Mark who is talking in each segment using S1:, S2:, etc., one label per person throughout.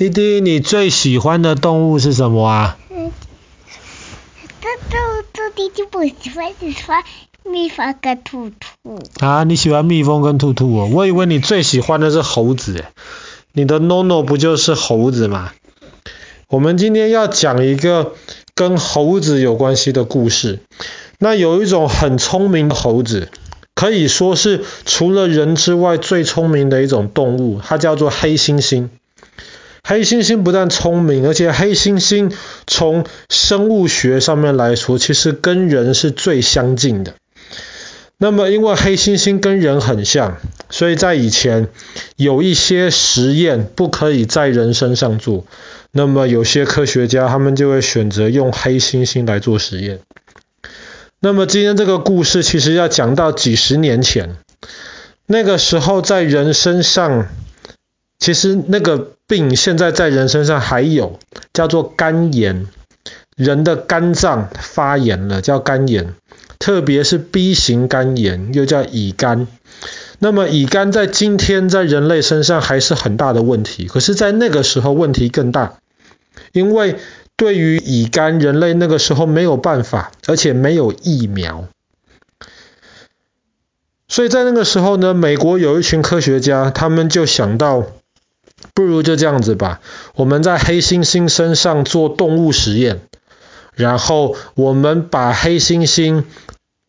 S1: 弟弟，你最喜欢的动物是什么啊？
S2: 嗯，这这这弟弟不喜欢，喜欢蜜蜂跟兔兔。
S1: 啊，你喜欢蜜蜂跟兔兔哦？我以为你最喜欢的是猴子诶。你的 NONO 不就是猴子吗？我们今天要讲一个跟猴子有关系的故事。那有一种很聪明的猴子，可以说是除了人之外最聪明的一种动物，它叫做黑猩猩。黑猩猩不但聪明，而且黑猩猩从生物学上面来说，其实跟人是最相近的。那么，因为黑猩猩跟人很像，所以在以前有一些实验不可以在人身上做。那么，有些科学家他们就会选择用黑猩猩来做实验。那么，今天这个故事其实要讲到几十年前，那个时候在人身上。其实那个病现在在人身上还有，叫做肝炎，人的肝脏发炎了，叫肝炎，特别是 B 型肝炎，又叫乙肝。那么乙肝在今天在人类身上还是很大的问题，可是，在那个时候问题更大，因为对于乙肝，人类那个时候没有办法，而且没有疫苗。所以在那个时候呢，美国有一群科学家，他们就想到。不如就这样子吧，我们在黑猩猩身上做动物实验，然后我们把黑猩猩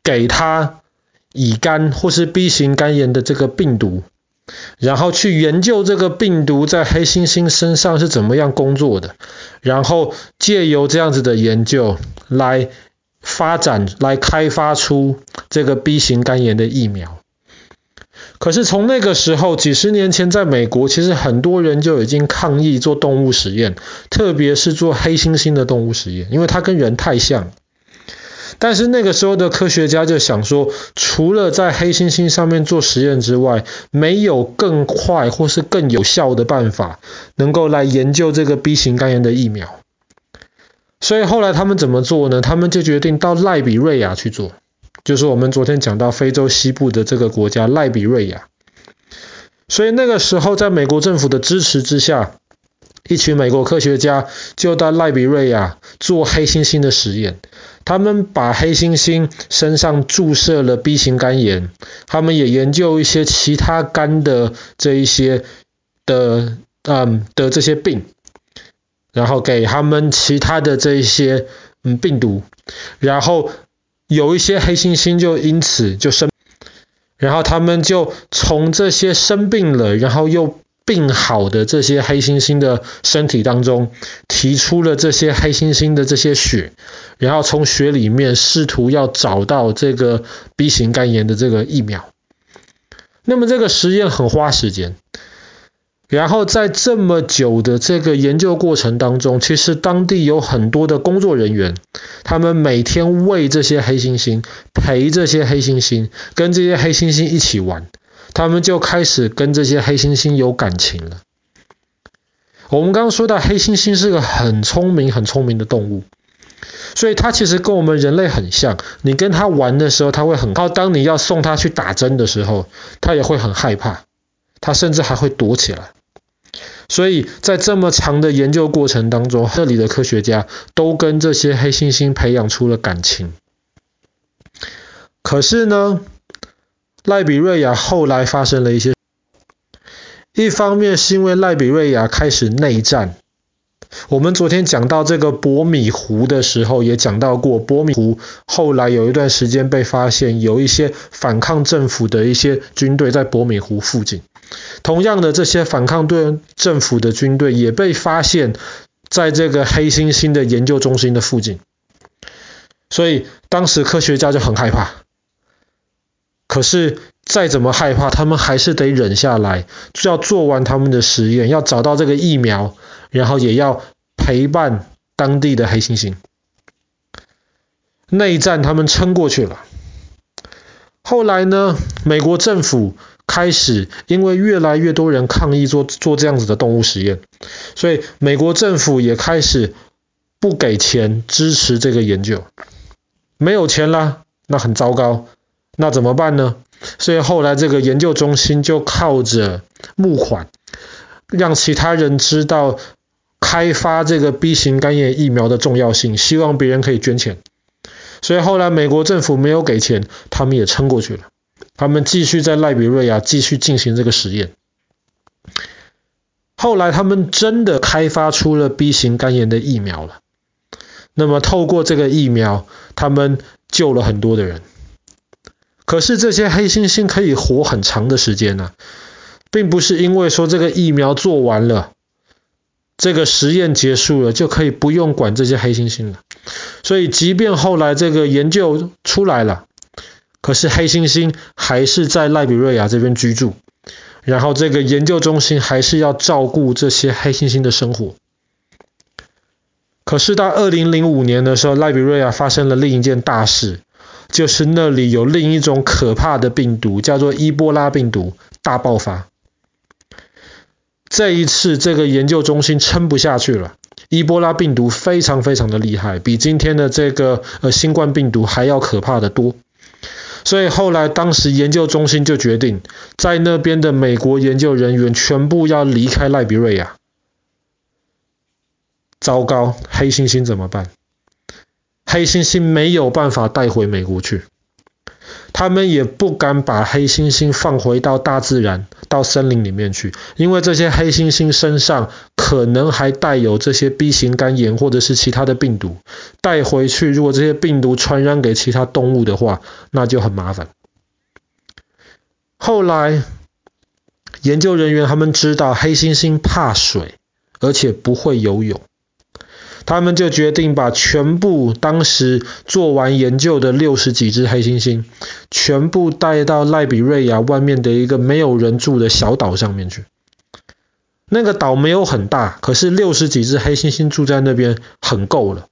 S1: 给它乙肝或是 B 型肝炎的这个病毒，然后去研究这个病毒在黑猩猩身上是怎么样工作的，然后借由这样子的研究来发展、来开发出这个 B 型肝炎的疫苗。可是从那个时候，几十年前，在美国，其实很多人就已经抗议做动物实验，特别是做黑猩猩的动物实验，因为它跟人太像。但是那个时候的科学家就想说，除了在黑猩猩上面做实验之外，没有更快或是更有效的办法，能够来研究这个 B 型肝炎的疫苗。所以后来他们怎么做呢？他们就决定到赖比瑞亚去做。就是我们昨天讲到非洲西部的这个国家赖比瑞亚，所以那个时候在美国政府的支持之下，一群美国科学家就到赖比瑞亚做黑猩猩的实验。他们把黑猩猩身上注射了 B 型肝炎，他们也研究一些其他肝的这一些的嗯的这些病，然后给他们其他的这一些嗯病毒，然后。有一些黑猩猩就因此就生，然后他们就从这些生病了，然后又病好的这些黑猩猩的身体当中，提出了这些黑猩猩的这些血，然后从血里面试图要找到这个 B 型肝炎的这个疫苗。那么这个实验很花时间。然后在这么久的这个研究过程当中，其实当地有很多的工作人员，他们每天喂这些黑猩猩，陪这些黑猩猩，跟这些黑猩猩一起玩，他们就开始跟这些黑猩猩有感情了。我们刚刚说到黑猩猩是个很聪明、很聪明的动物，所以它其实跟我们人类很像。你跟它玩的时候，它会很好；当你要送它去打针的时候，它也会很害怕，它甚至还会躲起来。所以在这么长的研究过程当中，这里的科学家都跟这些黑猩猩培养出了感情。可是呢，赖比瑞亚后来发生了一些，一方面是因为赖比瑞亚开始内战。我们昨天讲到这个博米湖的时候，也讲到过，博米湖后来有一段时间被发现有一些反抗政府的一些军队在博米湖附近。同样的，这些反抗对政府的军队也被发现在这个黑猩猩的研究中心的附近，所以当时科学家就很害怕。可是再怎么害怕，他们还是得忍下来，就要做完他们的实验，要找到这个疫苗，然后也要陪伴当地的黑猩猩。内战他们撑过去了。后来呢，美国政府。开始，因为越来越多人抗议做做这样子的动物实验，所以美国政府也开始不给钱支持这个研究。没有钱啦，那很糟糕，那怎么办呢？所以后来这个研究中心就靠着募款，让其他人知道开发这个 B 型肝炎疫苗的重要性，希望别人可以捐钱。所以后来美国政府没有给钱，他们也撑过去了。他们继续在赖比瑞亚继续进行这个实验。后来他们真的开发出了 B 型肝炎的疫苗了。那么透过这个疫苗，他们救了很多的人。可是这些黑猩猩可以活很长的时间呢、并不是因为说这个疫苗做完了，这个实验结束了就可以不用管这些黑猩猩了。所以即便后来这个研究出来了，可是黑猩猩还是在赖比瑞亚这边居住，然后这个研究中心还是要照顾这些黑猩猩的生活。可是到二零零五年的时候，赖比瑞亚发生了另一件大事。就是那里有另一种可怕的病毒，叫做伊波拉病毒大爆发。这一次，这个研究中心撑不下去了。伊波拉病毒非常非常的厉害，比今天的这个呃新冠病毒还要可怕的多。所以后来，当时研究中心就决定，在那边的美国研究人员全部要离开赖比瑞亚。糟糕，黑猩猩怎么办？黑猩猩没有办法带回美国去，他们也不敢把黑猩猩放回到大自然、到森林里面去，因为这些黑猩猩身上可能还带有这些 B 型肝炎或者是其他的病毒，带回去如果这些病毒传染给其他动物的话，那就很麻烦。后来研究人员他们知道黑猩猩怕水，而且不会游泳。他们就决定把全部当时做完研究的六十几只黑猩猩，全部带到赖比瑞亚外面的一个没有人住的小岛上面去。那个岛没有很大，可是六十几只黑猩猩住在那边很够了。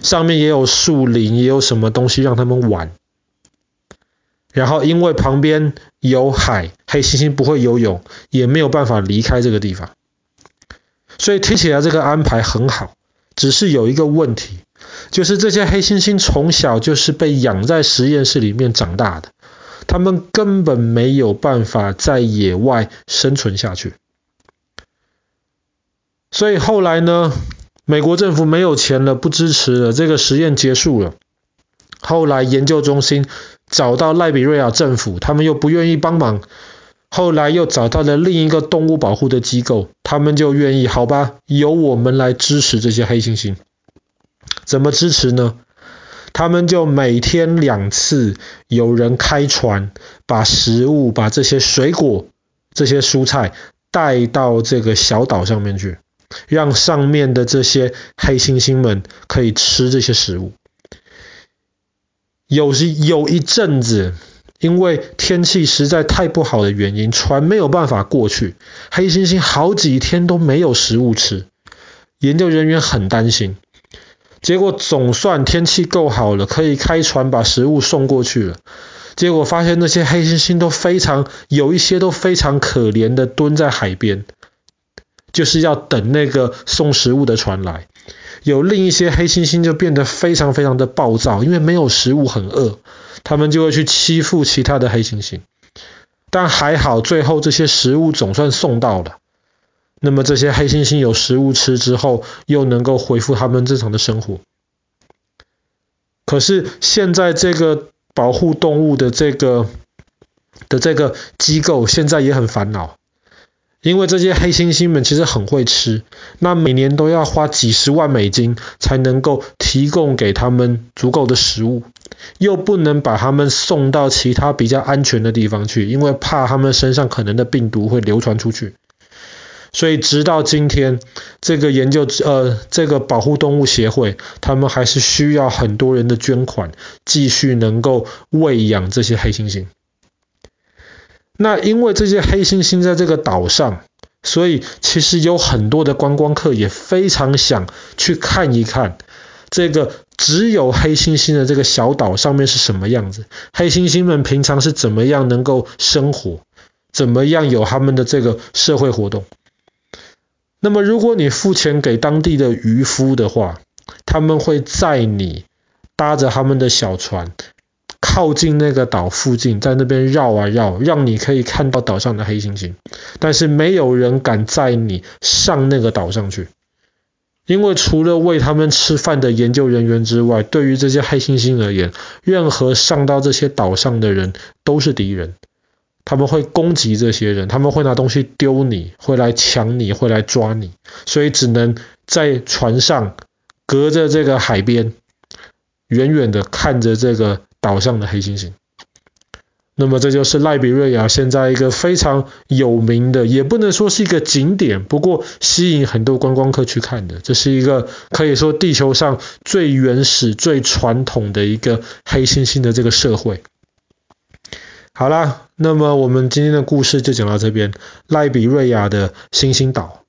S1: 上面也有树林，也有什么东西让他们玩。然后因为旁边有海，黑猩猩不会游泳，也没有办法离开这个地方。所以听起来这个安排很好。只是有一个问题，就是这些黑猩猩从小就是被养在实验室里面长大的，他们根本没有办法在野外生存下去。所以后来呢，美国政府没有钱了，不支持了，这个实验结束了。后来研究中心找到赖比瑞亚政府，他们又不愿意帮忙。后来又找到了另一个动物保护的机构，他们就愿意，好吧，由我们来支持这些黑猩猩。怎么支持呢？他们就每天两次有人开船，把食物、把这些水果、这些蔬菜带到这个小岛上面去，让上面的这些黑猩猩们可以吃这些食物。有时有一阵子。因为天气实在太不好的原因，船没有办法过去，黑猩猩好几天都没有食物吃，研究人员很担心。结果总算天气够好了，可以开船把食物送过去了。结果发现那些黑猩猩都非常，有一些都非常可怜的蹲在海边，就是要等那个送食物的船来。有另一些黑猩猩就变得非常非常的暴躁，因为没有食物，很饿。他们就会去欺负其他的黑猩猩，但还好，最后这些食物总算送到了。那么这些黑猩猩有食物吃之后，又能够恢复他们正常的生活。可是现在这个保护动物的这个的这个机构，现在也很烦恼。因为这些黑猩猩们其实很会吃，那每年都要花几十万美金才能够提供给他们足够的食物，又不能把他们送到其他比较安全的地方去，因为怕他们身上可能的病毒会流传出去。所以直到今天，这个研究呃这个保护动物协会，他们还是需要很多人的捐款，继续能够喂养这些黑猩猩。那因为这些黑猩猩在这个岛上，所以其实有很多的观光客也非常想去看一看这个只有黑猩猩的这个小岛上面是什么样子，黑猩猩们平常是怎么样能够生活，怎么样有他们的这个社会活动。那么如果你付钱给当地的渔夫的话，他们会载你搭着他们的小船。靠近那个岛附近，在那边绕啊绕，让你可以看到岛上的黑猩猩，但是没有人敢载你上那个岛上去，因为除了喂他们吃饭的研究人员之外，对于这些黑猩猩而言，任何上到这些岛上的人都是敌人。他们会攻击这些人，他们会拿东西丢你，会来抢你，会来抓你，所以只能在船上隔着这个海边，远远的看着这个岛上的黑猩猩。那么这就是赖比瑞亚现在一个非常有名的，也不能说是一个景点，不过吸引很多观光客去看的。这是一个可以说地球上最原始、最传统的一个黑猩猩的这个社会。好啦，那么我们今天的故事就讲到这边，赖比瑞亚的猩猩岛。